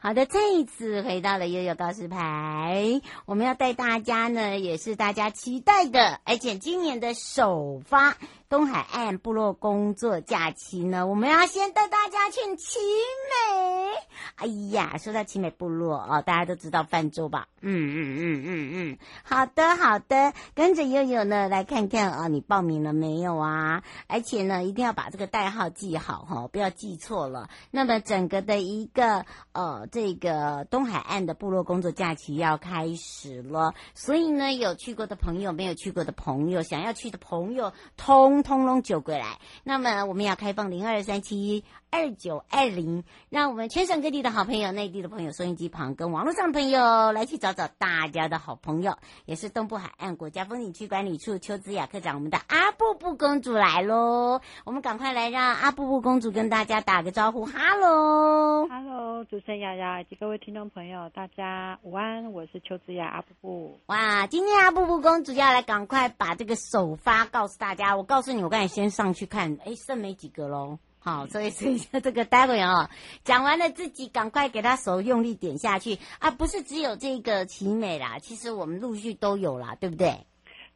好的，这一次回到了悠悠告示牌，我们要带大家呢，也是大家期待的，而且今年的首发。东海岸部落工作假期呢，我们要先带大家去奇美。哎呀，说到奇美部落哦，大家都知道泛舟吧？嗯嗯嗯嗯嗯，好的好的，跟着悠悠呢来看看啊、你报名了没有啊？而且呢，一定要把这个代号记好哈、哦，不要记错了。那么整个的一个呃，这个东海岸的部落工作假期要开始了，所以呢，有去过的朋友，没有去过的朋友，想要去的朋友，通。通通救过来，那么我们要开放零二三七二九二零，让我们全省各地的好朋友、内地的朋友、收音机旁跟网络上的朋友来去找找大家的好朋友，也是东部海岸国家风景区管理处邱子雅科长，我们的阿布布公主来喽，我们赶快来让阿布布公主跟大家打个招呼，哈喽，哈喽，主持人雅雅以及各位听众朋友，大家午安，我是邱子雅阿布布。哇，今天阿布布公主要来赶快把这个首发告诉大家，我告诉你，我刚才先上去看，哎，剩没几个喽。好，所以所以这个待会哦，讲完了自己赶快给他手用力点下去啊！不是只有这个奇美啦，其实我们陆续都有啦，对不对？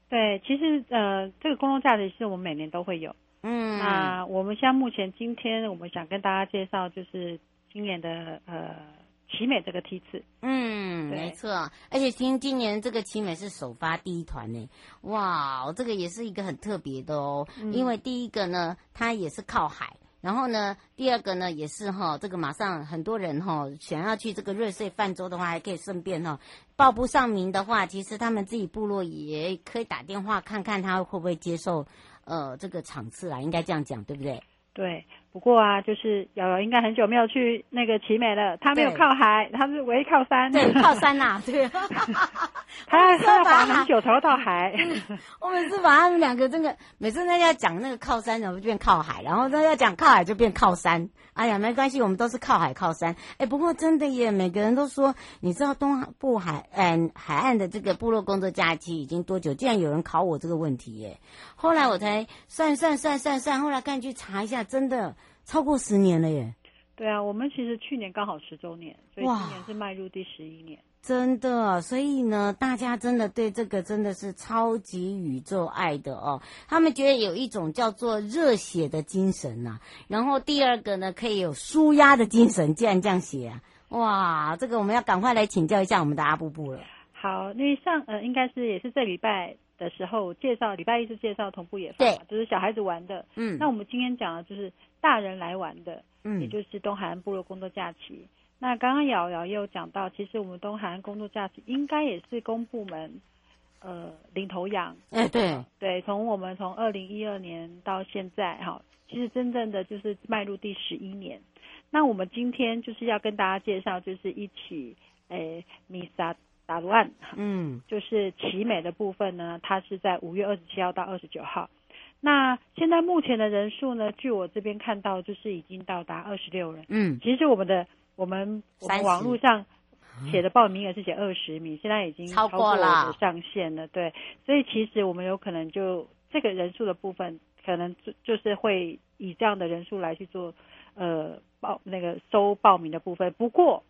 对，其实呃，这个公共假期是我们每年都会有。嗯，那我们像目前今天我们想跟大家介绍，就是今年的呃奇美这个梯次。嗯，没错，而且听今年这个奇美是首发第一团呢，哇，这个也是一个很特别的哦，嗯、因为第一个呢，它也是靠海。然后呢，第二个呢也是哈，这个马上很多人哈想要去这个瑞穗泛舟的话，还可以顺便哈报不上名的话，其实他们自己部落也可以打电话看看他会不会接受呃这个场次啊，应该这样讲对不对？对。不过啊，就是瑶瑶应该很久没有去那个奇美了。他没有靠海，他是唯一靠山。对，靠山呐、啊，对。他他要爬很久头到海。我每次把他们两个 真的，每次那要讲那个靠山，然后就变靠海，然后那要讲靠海就变靠山。哎呀，没关系，我们都是靠海靠山。哎，不过真的耶，每个人都说，你知道东部海嗯海岸的这个部落工作假期已经多久？竟然有人考我这个问题耶。后来我才算算算算算，后来赶紧去查一下，真的。超过十年了耶！对啊，我们其实去年刚好十周年，所以今年是迈入第十一年。真的，所以呢，大家真的对这个真的是超级宇宙爱的哦。他们觉得有一种叫做热血的精神呐、啊，然后第二个呢，可以有舒压的精神。既然这样写啊，哇，这个我们要赶快来请教一下我们的阿布布了。好，那上呃，应该是也是这礼拜的时候介绍，礼拜一是介绍同步野放就是小孩子玩的。嗯，那我们今天讲的就是。大人来玩的，嗯，也就是东海岸部落工作假期。那刚刚瑶瑶也有讲到，其实我们东海岸工作假期应该也是公部门，呃，领头羊。哎，对，对，从我们从二零一二年到现在，哈，其实真正的就是迈入第十一年。那我们今天就是要跟大家介绍，就是一起，诶，米萨达鲁案，嗯，就是奇美的部分呢，它是在五月二十七号到二十九号。那现在目前的人数呢？据我这边看到，就是已经到达二十六人。嗯，其实我们的我们我们网络上写的报名也是写二十名，现在已经超过了上限了。对，所以其实我们有可能就这个人数的部分，可能就就是会以这样的人数来去做呃报那个收报名的部分。不过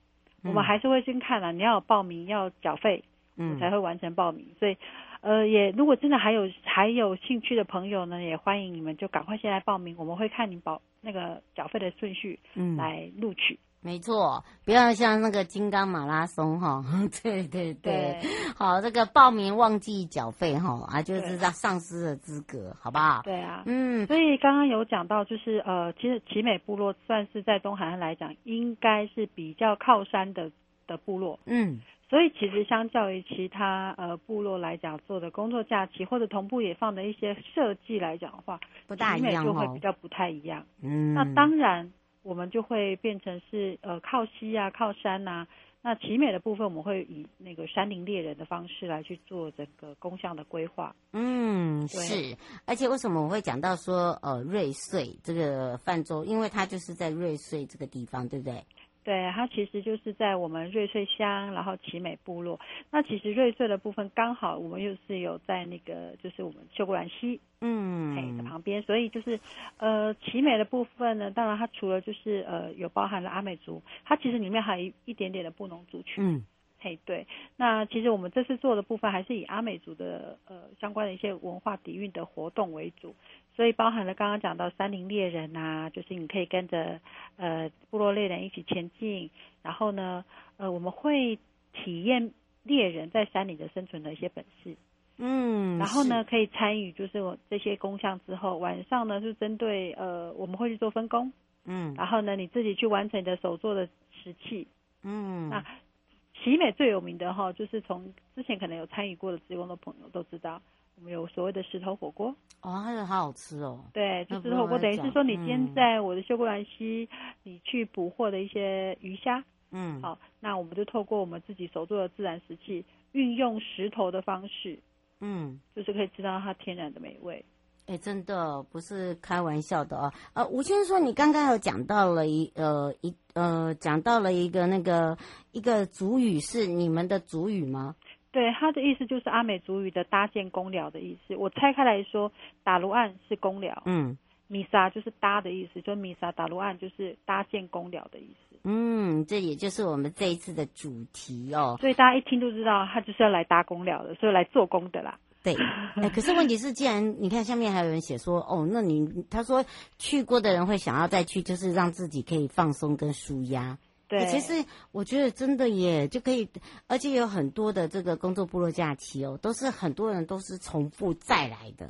我们还是会先看啊，你要有报名要缴费，嗯，才会完成报名。所以。呃，也如果真的还有还有兴趣的朋友呢，也欢迎你们就赶快先来报名，我们会看你保那个缴费的顺序，嗯，来录取。没错，不要像那个金刚马拉松哈，对对对，对好，这个报名忘记缴费哈啊，就是让丧失了资格，好不好？对啊，嗯，所以刚刚有讲到，就是呃，其实奇美部落算是在东海岸来讲，应该是比较靠山的的部落，嗯。所以其实相较于其他呃部落来讲做的工作假期或者同步野放的一些设计来讲的话，不大一样哦，就会比较不太一样。嗯，那当然我们就会变成是呃靠溪啊靠山呐、啊。那奇美的部分，我们会以那个山林猎人的方式来去做整个工项的规划。嗯，是。而且为什么我会讲到说呃瑞穗这个泛舟，因为它就是在瑞穗这个地方，对不对？对，它其实就是在我们瑞穗乡，然后奇美部落。那其实瑞穗的部分刚好我们又是有在那个就是我们秀姑峦溪，嗯，的旁边，所以就是呃奇美的部分呢，当然它除了就是呃有包含了阿美族，它其实里面还有一一点点的布农族群。嗯嘿，对，那其实我们这次做的部分还是以阿美族的呃相关的一些文化底蕴的活动为主，所以包含了刚刚讲到山林猎人啊，就是你可以跟着呃部落猎人一起前进，然后呢呃我们会体验猎人在山里的生存的一些本事，嗯，然后呢可以参与就是我这些工项之后，晚上呢是针对呃我们会去做分工，嗯，然后呢你自己去完成你的手做的石器，嗯，那。奇美最有名的哈，就是从之前可能有参与过的职工的朋友都知道，我们有所谓的石头火锅哦，那个好好吃哦。对，就石头火锅等于是说，你今天在我的秀姑兰溪，你去捕获的一些鱼虾，嗯，好，那我们就透过我们自己手做的自然石器，运用石头的方式，嗯，就是可以吃到它天然的美味。哎，真的不是开玩笑的哦。呃，吴先生说，你刚刚有讲到了一呃一呃讲到了一个那个一个主语是你们的主语吗？对，他的意思就是阿美族语的搭建工寮的意思。我拆开来说，打卢岸是工寮，嗯，米沙就是搭的意思，就米沙打卢岸就是搭建工寮的意思。嗯，这也就是我们这一次的主题哦。所以大家一听就知道，他就是要来搭工寮的，所以来做工的啦。对，哎，可是问题是，既然你看下面还有人写说，哦，那你他说去过的人会想要再去，就是让自己可以放松跟舒压。对，其实我觉得真的也，就可以，而且有很多的这个工作部落假期哦，都是很多人都是重复再来的。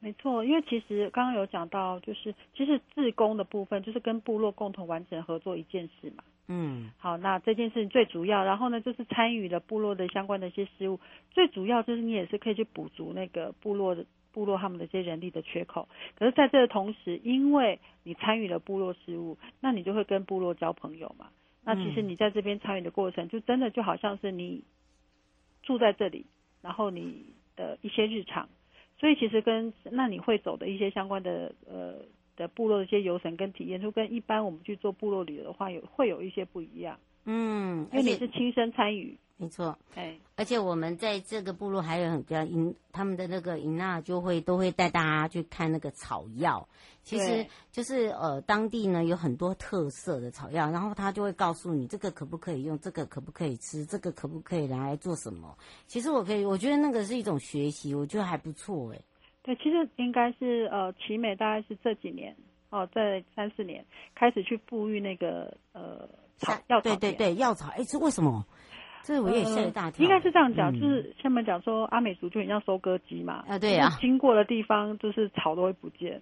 没错，因为其实刚刚有讲到，就是其实自工的部分，就是跟部落共同完成合作一件事嘛。嗯，好，那这件事情最主要，然后呢，就是参与了部落的相关的一些事务，最主要就是你也是可以去补足那个部落的部落他们的一些人力的缺口。可是在这个同时，因为你参与了部落事务，那你就会跟部落交朋友嘛。那其实你在这边参与的过程，就真的就好像是你住在这里，然后你的一些日常，所以其实跟那你会走的一些相关的呃。的部落的一些游程跟体验，就跟一般我们去做部落旅游的话，有会有一些不一样。嗯，因为你是亲身参与，没错。哎，而且我们在这个部落还有很比较营，他们的那个银娜就会都会带大家去看那个草药。其实就是呃，当地呢有很多特色的草药，然后他就会告诉你这个可不可以用，这个可不可以吃，这个可不可以拿来做什么。其实我可以，我觉得那个是一种学习，我觉得还不错哎。对，其实应该是呃，奇美大概是这几年哦，在三四年开始去布育那个呃草药草。对对对，药草。哎，这为什么？这我也吓一大跳。应该是这样讲，嗯、就是下面讲说阿美族就很像收割机嘛。啊，对呀、啊。经过的地方就是草都会不见。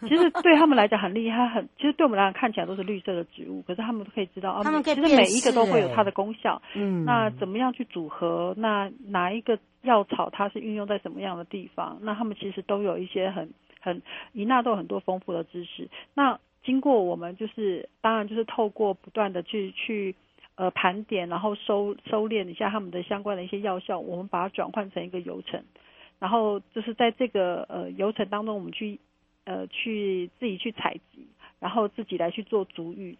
其实对他们来讲很厉害，很 其实对我们来讲看起来都是绿色的植物，可是他们都可以知道，他们其实每一个都会有它的功效。嗯，那怎么样去组合？那哪一个药草它是运用在什么样的地方？那他们其实都有一些很很伊娜都有很多丰富的知识。那经过我们就是当然就是透过不断的去去呃盘点，然后收收敛一下他们的相关的一些药效，我们把它转换成一个流程，然后就是在这个呃流程当中，我们去。呃，去自己去采集，然后自己来去做足浴，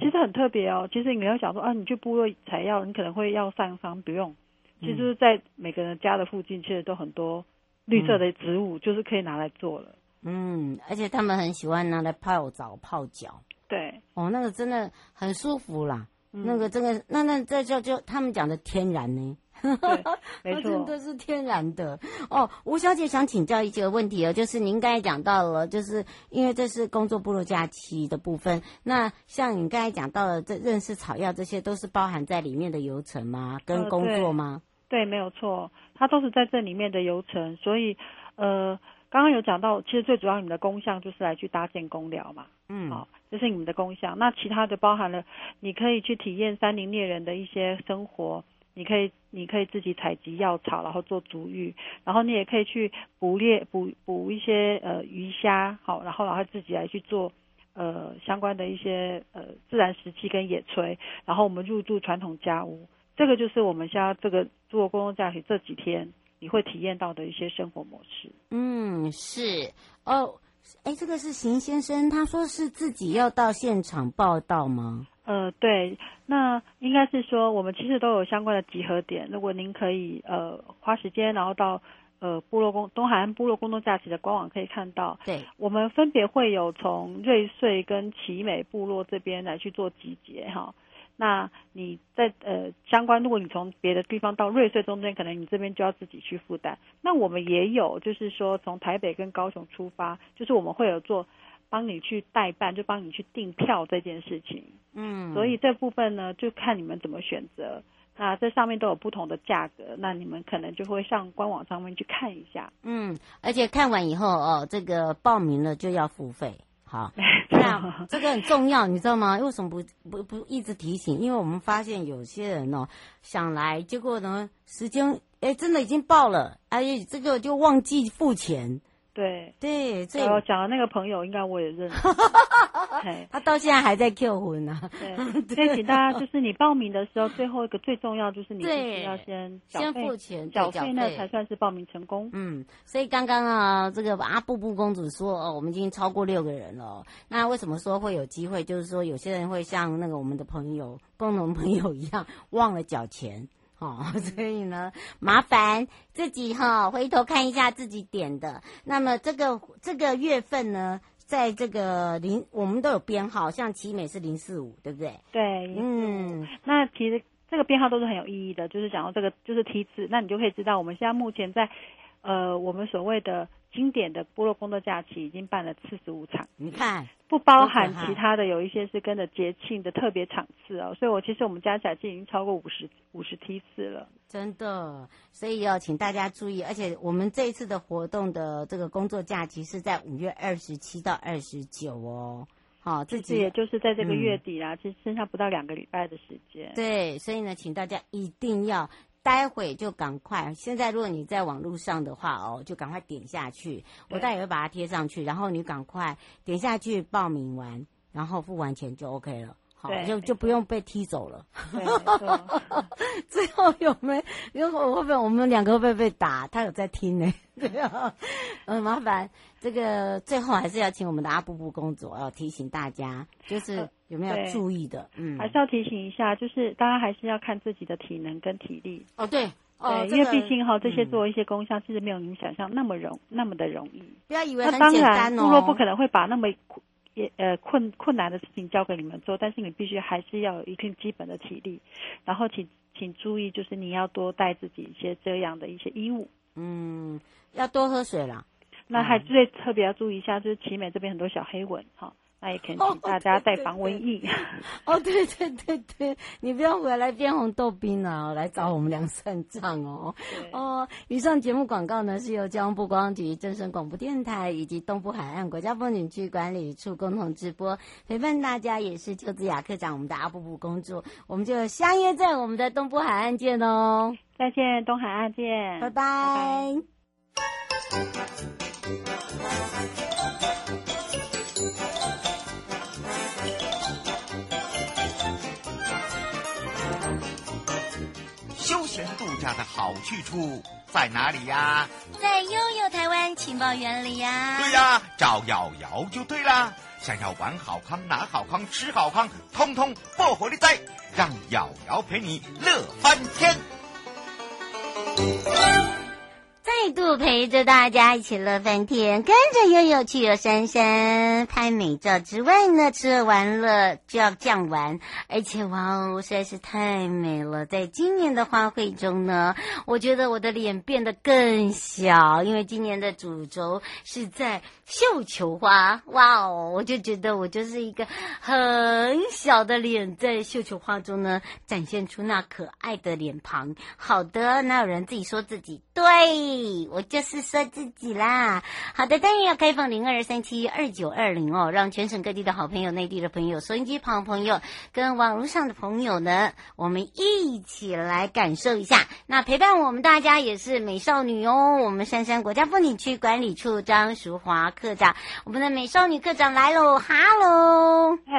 其实很特别哦。其实你要想说啊，你去部落采药，你可能会要上山，不用。其实，在每个人家的附近，其实都很多绿色的植物，就是可以拿来做了。嗯，而且他们很喜欢拿来泡澡、泡脚。对，哦，那个真的很舒服啦。嗯、那个这个，那那这叫就他们讲的天然呢。没错，真的是天然的哦。吴小姐想请教一个问题哦，就是您刚才讲到了，就是因为这是工作部落假期的部分，那像你刚才讲到了这认识草药，这些都是包含在里面的流程吗？跟工作吗？呃、对，对，没有错，它都是在这里面的流程。所以，呃，刚刚有讲到，其实最主要你们的功效就是来去搭建工寮嘛。嗯，好、哦，这是你们的功效。那其他的包含了，你可以去体验山林猎人的一些生活。你可以你可以自己采集药草，然后做足浴，然后你也可以去捕猎捕捕一些呃鱼虾，好，然后然后自己来去做呃相关的一些呃自然食器跟野炊，然后我们入住传统家屋，这个就是我们现在这个部落工作假期这几天你会体验到的一些生活模式。嗯，是哦。哎，这个是邢先生，他说是自己要到现场报到吗？呃，对，那应该是说我们其实都有相关的集合点，如果您可以呃花时间，然后到呃部落公东海岸部落工作假期的官网可以看到，对，我们分别会有从瑞穗跟奇美部落这边来去做集结哈。那你在呃相关，如果你从别的地方到瑞穗中间，可能你这边就要自己去负担。那我们也有，就是说从台北跟高雄出发，就是我们会有做帮你去代办，就帮你去订票这件事情。嗯，所以这部分呢，就看你们怎么选择。那这上面都有不同的价格，那你们可能就会上官网上面去看一下。嗯，而且看完以后哦，这个报名了就要付费。好，这样这个很重要，你知道吗？为什么不不不一直提醒？因为我们发现有些人哦想来，结果呢时间哎真的已经报了，哎这个就忘记付钱。对对，这我讲的那个朋友，应该我也认识。他到现在还在 Q 魂呢。对，所以请大家就是你报名的时候，最后一个最重要就是你必须要先先付钱，缴费那才算是报名成功。嗯，所以刚刚啊，这个阿布布公主说哦，我们已经超过六个人了。那为什么说会有机会？就是说有些人会像那个我们的朋友、共同朋友一样忘了缴钱。哦，所以呢，麻烦自己哈、哦，回头看一下自己点的。那么这个这个月份呢，在这个零，我们都有编号，像奇美是零四五，对不对？对，嗯，那其实这个编号都是很有意义的，就是讲到这个就是梯次，那你就可以知道我们现在目前在呃，我们所谓的。经典的部落工作假期已经办了四十五场，你看不包含其他的，有一些是跟着节庆的特别场次哦，所以我其实我们加起来就已经超过五十五十梯次了，真的，所以要请大家注意，而且我们这一次的活动的这个工作假期是在五月二十七到二十九哦，好，这次也就是在这个月底啦，其实剩下不到两个礼拜的时间，对，所以呢，请大家一定要。待会就赶快，现在如果你在网络上的话哦，就赶快点下去，我待会会把它贴上去，然后你赶快点下去报名完，然后付完钱就 OK 了。好，就就不用被踢走了。最后有没有？会不会我们两个会不会被打？他有在听呢。对啊，嗯，麻烦这个最后还是要请我们的阿布布公主要提醒大家，就是有没有注意的？嗯，还是要提醒一下，就是大家还是要看自己的体能跟体力。哦，对，哦，因为毕竟哈这些做一些工项，其实没有你们想象那么容那么的容易。不要以为很简单哦，部落不可能会把那么。也呃困困难的事情交给你们做，但是你必须还是要有一定基本的体力，然后请请注意，就是你要多带自己一些这样的一些衣物，嗯，要多喝水啦。那还最特别要注意一下，就是奇美这边很多小黑蚊哈。那也可以请大家带防蚊疫。哦，对对对对，你不要回来变红豆冰了，来找我们梁算账哦。哦，以上节目广告呢是由交通部观光局、正声广播电台以及东部海岸国家风景区管理处共同直播，陪伴大家也是邱子雅科长，我们的阿布布公主，我们就相约在我们的东部海岸见哦。再见，东海岸见，拜拜。拜拜。度假的好去处在哪里呀？在悠悠台湾情报园里呀。对呀，找瑶瑶就对啦。想要玩好康、拿好康、吃好康，通通破火力在！让瑶瑶陪你乐翻天。度陪着大家一起乐翻天，跟着悠悠去游山山拍美照之外呢，吃喝玩乐就要这样玩，而且哇哦，实在是太美了！在今年的花卉中呢，我觉得我的脸变得更小，因为今年的主轴是在绣球花，哇哦，我就觉得我就是一个很小的脸，在绣球花中呢展现出那可爱的脸庞。好的，哪有人自己说自己对？对，我就是说自己啦。好的，当然要开放零二三七二九二零哦，让全省各地的好朋友、内地的朋友、收音机旁朋友跟网络上的朋友呢，我们一起来感受一下。那陪伴我们大家也是美少女哦，我们杉山国家风景区管理处张淑华科长，我们的美少女科长来喽，哈喽，嗨，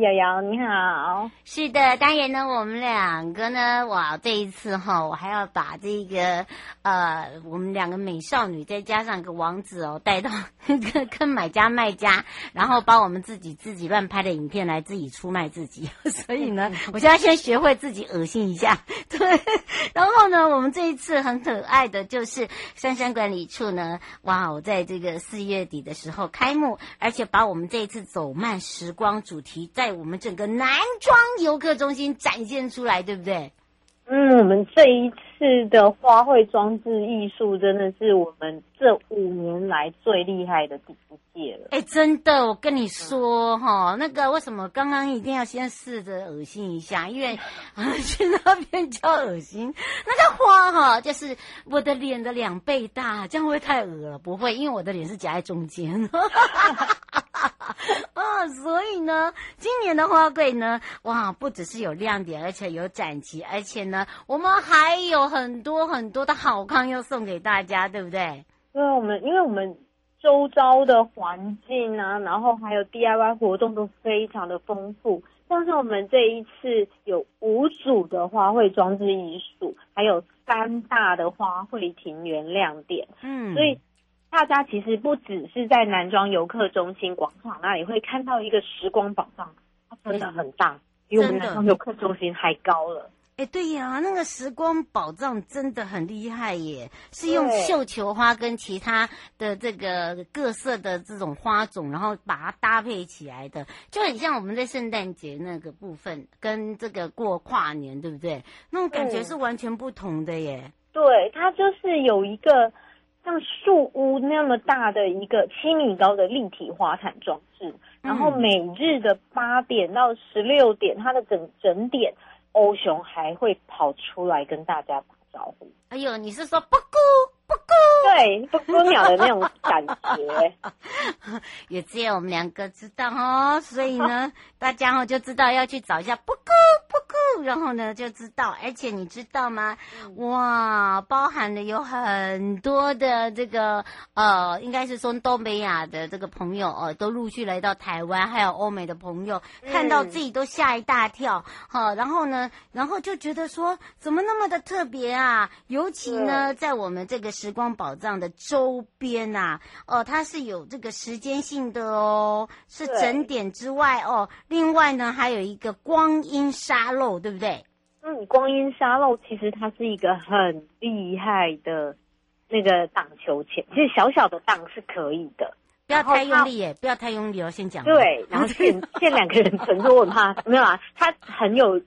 瑶瑶你好，是的，当然呢，我们两个呢，哇，这一次哈，我还要把这个呃，我们两个美少女再加上一个王子哦，带到 跟跟买家卖家，然后把我们自己自己乱拍的影片来自己出卖自己，所以呢，我现在先学会自己恶心一下，对，然后呢，我们这一次很可爱的就是杉山管理处呢，哇，我在这个四月底的时候开幕，而且把我们这一次走慢时光主题在我们整个南庄游客中心展现出来，对不对？嗯，我们这一次的花卉装置艺术真的是我们这五年来最厉害的第一届了。哎，真的，我跟你说哈，那个为什么刚刚一定要先试着恶心一下？因为 去那边叫恶心，那个花哈，就是我的脸的两倍大，这样会不会太恶了？不会，因为我的脸是夹在中间。啊，所以呢，今年的花卉呢，哇，不只是有亮点，而且有展期，而且呢，我们还有很多很多的好康要送给大家，对不对？对，我们因为我们周遭的环境啊，然后还有 DIY 活动都非常的丰富，像是我们这一次有五组的花卉装置艺术，还有三大的花卉庭园亮点，嗯，所以。大家其实不只是在南庄游客中心广场那里会看到一个时光宝藏，它真的很大，比我们南庄游客中心还高了。哎，对呀，那个时光宝藏真的很厉害耶，是用绣球花跟其他的这个各色的这种花种，然后把它搭配起来的，就很像我们在圣诞节那个部分跟这个过跨年，对不对？那种感觉是完全不同的耶。对，它就是有一个。像树屋那么大的一个七米高的立体花毯装置，然后每日的八点到十六点，它的整整点，欧熊还会跑出来跟大家打招呼。哎呦，你是说布谷布谷？对，布谷鸟的那种感觉，也只有我们两个知道哦。所以呢，大家哦就知道要去找一下布谷布谷，然后呢就知道。而且你知道吗？哇，包含了有很多的这个呃，应该是说东北亚的这个朋友哦、呃，都陆续来到台湾，还有欧美的朋友，看到自己都吓一大跳。好、呃，然后呢，然后就觉得说，怎么那么的特别啊？尤其呢，在我们这个时光宝藏的周边呐、啊，哦、呃，它是有这个时间性的哦，是整点之外哦。另外呢，还有一个光阴沙漏，对不对？嗯，光阴沙漏其实它是一个很厉害的那个荡秋千，其实小小的荡是可以的，不要太用力耶，不要太用力哦，先讲。对，然后现 现两个人乘坐，我怕没有啊，它很有。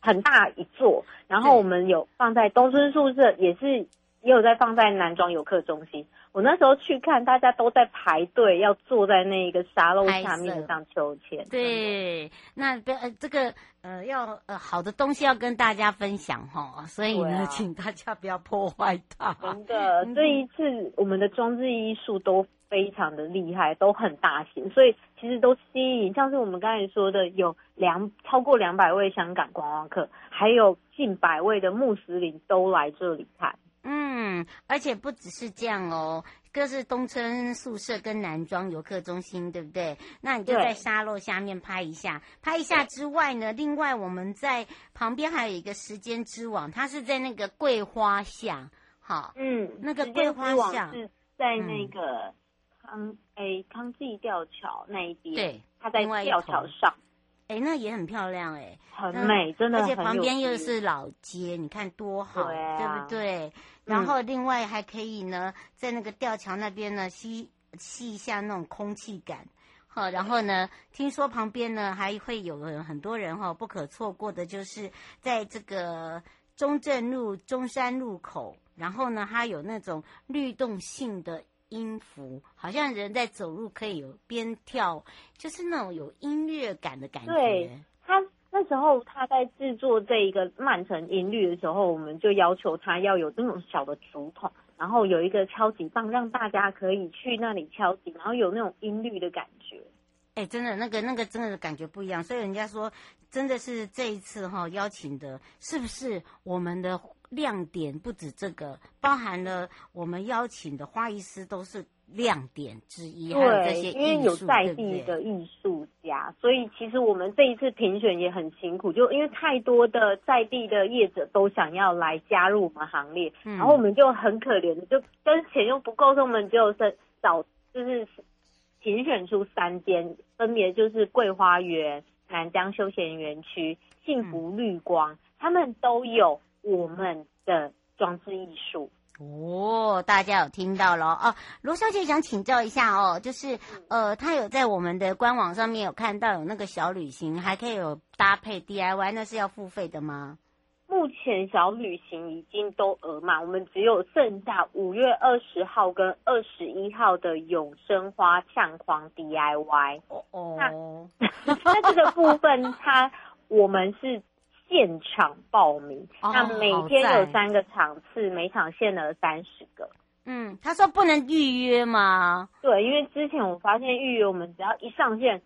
很大一座，然后我们有放在东村宿舍，也是也有在放在男装游客中心。我那时候去看，大家都在排队要坐在那一个沙漏下面上秋千。对，那不呃这个呃要呃好的东西要跟大家分享哈，所以呢，啊、请大家不要破坏它。真的，这一次我们的装置艺术都非常的厉害，都很大型，所以其实都吸引，像是我们刚才说的，有两超过两百位香港观光客，还有近百位的穆斯林都来这里看。嗯，而且不只是这样哦，各是东村宿舍跟南庄游客中心，对不对？那你就在沙漏下面拍一下，拍一下之外呢，另外我们在旁边还有一个时间之网，它是在那个桂花巷，好，嗯，那个桂花巷是在那个。嗯康诶，康济吊桥那一边，对，它在吊桥上，哎，那也很漂亮，哎，很美，真的，而且旁边又是老街，你看多好，对，啊、对不对？然后另外还可以呢，在那个吊桥那边呢，吸吸一下那种空气感，好，然后呢，听说旁边呢还会有很多人哈，不可错过的就是在这个中正路中山路口，然后呢，它有那种律动性的。音符好像人在走路，可以有边跳，就是那种有音乐感的感觉。对，他那时候他在制作这一个曼城音律的时候，我们就要求他要有那种小的竹筒，然后有一个敲击棒，让大家可以去那里敲击，然后有那种音律的感觉。哎，真的，那个那个真的感觉不一样。所以人家说，真的是这一次哈、哦、邀请的，是不是我们的亮点不止这个，包含了我们邀请的花艺师都是。亮点之一，还有这些因为有在地的艺术家，所以其实我们这一次评选也很辛苦，就因为太多的在地的业者都想要来加入我们行列，嗯、然后我们就很可怜的，就跟钱又不够，所以我们就是找就是评选出三间，分别就是桂花园、南疆休闲园区、幸福绿光，嗯、他们都有我们的装置艺术。哦，大家有听到了哦。罗小姐想请教一下哦，就是呃，她有在我们的官网上面有看到有那个小旅行，还可以有搭配 DIY，那是要付费的吗？目前小旅行已经都额满，我们只有剩下五月二十号跟二十一号的永生花相框 DIY。哦哦，那 那这个部分，它我们是。现场报名，那每天有三个场次，每场限额三十个。嗯，他说不能预约吗？对，因为之前我发现预约，我们只要一上线，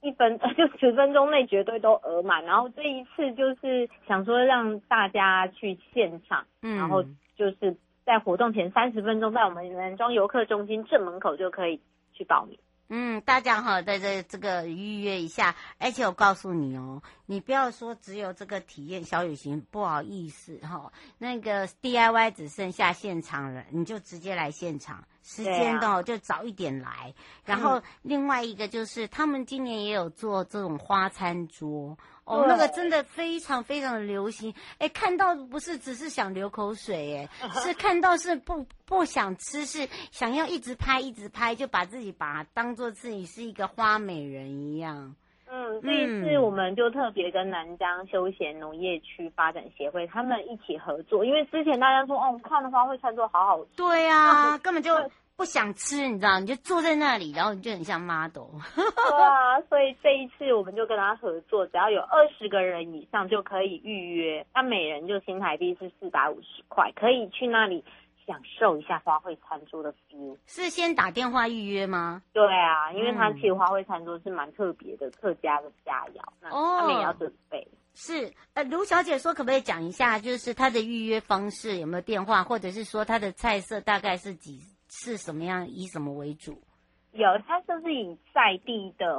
一分 就十分钟内绝对都额满。然后这一次就是想说让大家去现场，嗯，然后就是在活动前三十分钟，在我们南庄游客中心正门口就可以去报名。嗯，大家好，在这这个预约一下，而且我告诉你哦，你不要说只有这个体验小旅行，不好意思哈、哦，那个 DIY 只剩下现场了，你就直接来现场。时间的就早一点来，然后另外一个就是他们今年也有做这种花餐桌哦，那个真的非常非常的流行。哎，看到不是只是想流口水，哎，是看到是不不想吃，是想要一直拍一直拍，就把自己把当做自己是一个花美人一样。嗯，这一次我们就特别跟南疆休闲农业区发展协会他们一起合作，因为之前大家说哦，看的花卉餐桌好好吃，对啊，根本就不想吃，你知道，你就坐在那里，然后你就很像 model。对啊，所以这一次我们就跟他合作，只要有二十个人以上就可以预约，那每人就新台币是四百五十块，可以去那里。享受一下花卉餐桌的 feel，是先打电话预约吗？对啊，因为他其实花卉餐桌是蛮特别的客家的佳肴，那他们也要准备。是，呃，卢小姐说可不可以讲一下，就是她的预约方式有没有电话，或者是说她的菜色大概是几是什么样，以什么为主？有，它就是以在地的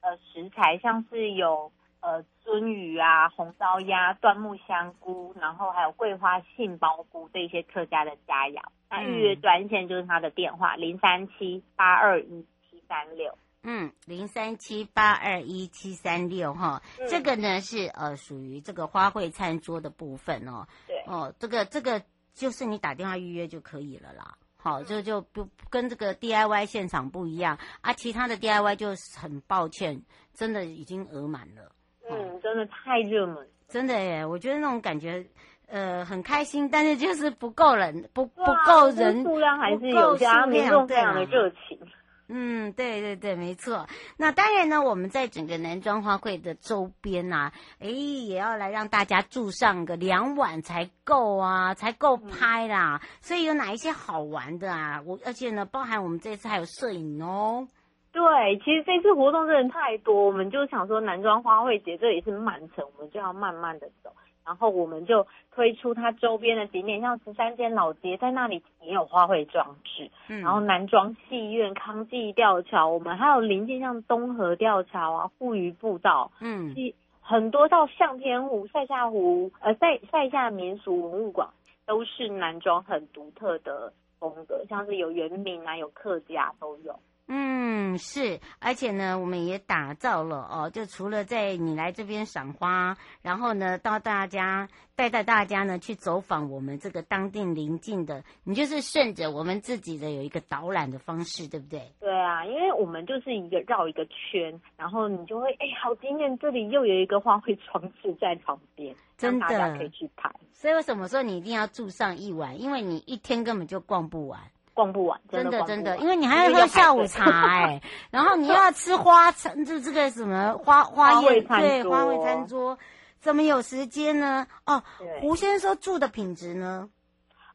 呃食材，像是有。呃，鳟鱼啊，红烧鸭，椴木香菇，然后还有桂花杏鲍菇这些客家的佳肴。那预约专线就是他的电话零三七八二一七三六。嗯，零三七八二一七三六哈，这个呢是呃属于这个花卉餐桌的部分哦。对。哦，这个这个就是你打电话预约就可以了啦。好，这就不跟这个 DIY 现场不一样啊，其他的 DIY 就很抱歉，真的已经额满了。嗯，真的太热门，真的耶！我觉得那种感觉，呃，很开心，但是就是不够人，不不够人，数量还是有，加民众非常的热情。嗯，对对对，没错。那当然呢，我们在整个南庄花卉的周边啊，哎，也要来让大家住上个两晚才够啊，才够拍啦。嗯、所以有哪一些好玩的啊？我而且呢，包含我们这次还有摄影哦。对，其实这次活动真的太多，我们就想说南庄花卉节这里是慢城，我们就要慢慢的走。然后我们就推出它周边的景点，像十三间老街，在那里也有花卉装置。嗯，然后南庄戏院、康济吊桥，我们还有临近像东河吊桥啊、富渔步道，嗯，很多到向天湖、塞下湖、呃塞塞下民俗文物馆，都是南庄很独特的风格，像是有原民啊、有客家都有。嗯，是，而且呢，我们也打造了哦，就除了在你来这边赏花，然后呢，到大家带带大家呢去走访我们这个当地邻近的，你就是顺着我们自己的有一个导览的方式，对不对？对啊，因为我们就是一个绕一个圈，然后你就会哎，好惊艳，这里又有一个花卉装置在旁边，真的大家可以去拍。所以为什么说你一定要住上一晚？因为你一天根本就逛不完。逛不完，真的真的，因为你还要喝下午茶哎、欸，然后你要吃花餐，就这个什么花花宴，对，花卉餐桌，怎么有时间呢？哦，胡先生说住的品质呢？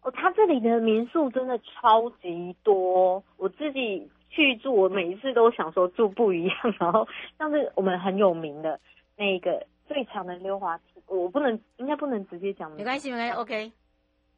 哦，他这里的民宿真的超级多，我自己去住，我每一次都想说住不一样。然后像是我们很有名的那个最强的溜滑梯，我不能，应该不能直接讲。没关系，没关系，OK。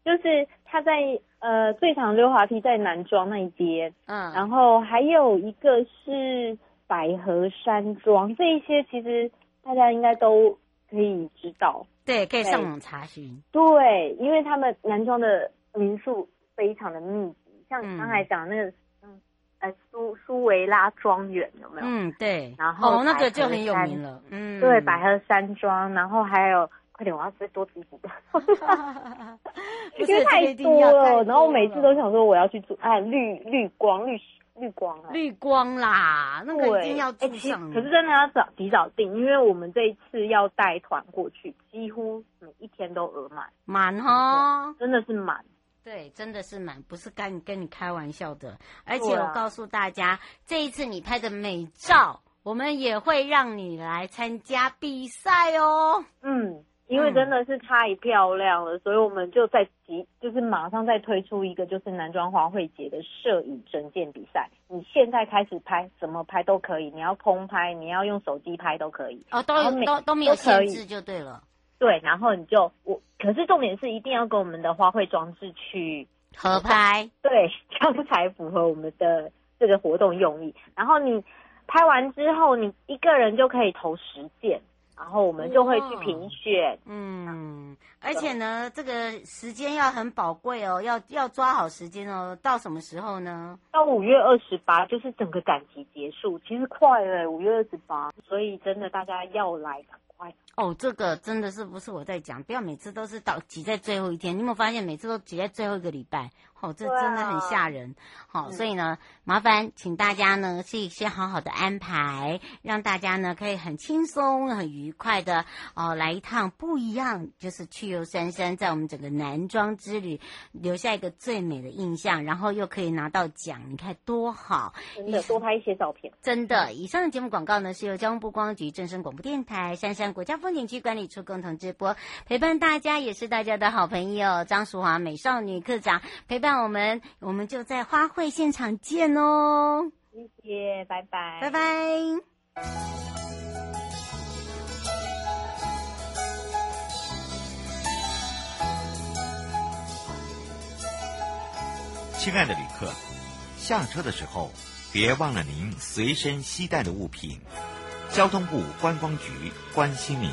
就是他在呃最长溜滑梯在南庄那一边，嗯，然后还有一个是百合山庄，这一些其实大家应该都可以知道。对，可以上网查询。对，因为他们南庄的民宿非常的密集，像你刚才讲那个，嗯，呃，苏苏维拉庄园有没有？嗯，对。然后哦，那个就很有名了。嗯，对，百合山庄，然后还有，快点，我要再多提几个，因为太多了。然后我每次都想说我要去做，哎，绿绿光绿。绿光啊，绿光啦，那个一定要住上。可是真的要早提早订，因为我们这一次要带团过去，几乎每一天都额满，满哈，真的是满。对，真的是满，不是跟跟你开玩笑的。而且我告诉大家，这一次你拍的美照，我们也会让你来参加比赛哦。嗯。因为真的是太漂亮了，嗯、所以我们就在即就是马上再推出一个就是男装花卉节的摄影证件比赛。你现在开始拍，怎么拍都可以，你要空拍，你要用手机拍都可以。哦，都有都都没有限制就对了。对，然后你就我，可是重点是一定要跟我们的花卉装置去合拍，对，这样才符合我们的这个活动用意。然后你拍完之后，你一个人就可以投十件。然后我们就会去评选，嗯，而且呢，这个时间要很宝贵哦，要要抓好时间哦。到什么时候呢？到五月二十八，就是整个展期结束，其实快了，五月二十八，所以真的大家要来赶快。哦，这个真的是不是我在讲，不要每次都是到挤在最后一天，你有没有发现每次都挤在最后一个礼拜？哦，这真的很吓人。好、所以呢，麻烦请大家呢是先好好的安排，让大家呢可以很轻松、很愉快的哦来一趟不一样，就是去游三山，在我们整个南庄之旅留下一个最美的印象，然后又可以拿到奖，你看多好！真的，多拍一些照片。真的，以上的节目广告呢是由交通部观光局、正声广播电台、杉山国家风景区管理处共同直播，陪伴大家也是大家的好朋友张淑华美少女课长陪伴。那我们我们就在花卉现场见哦！谢谢，拜拜，拜拜。亲爱的旅客，下车的时候别忘了您随身携带的物品。交通部观光局关心您。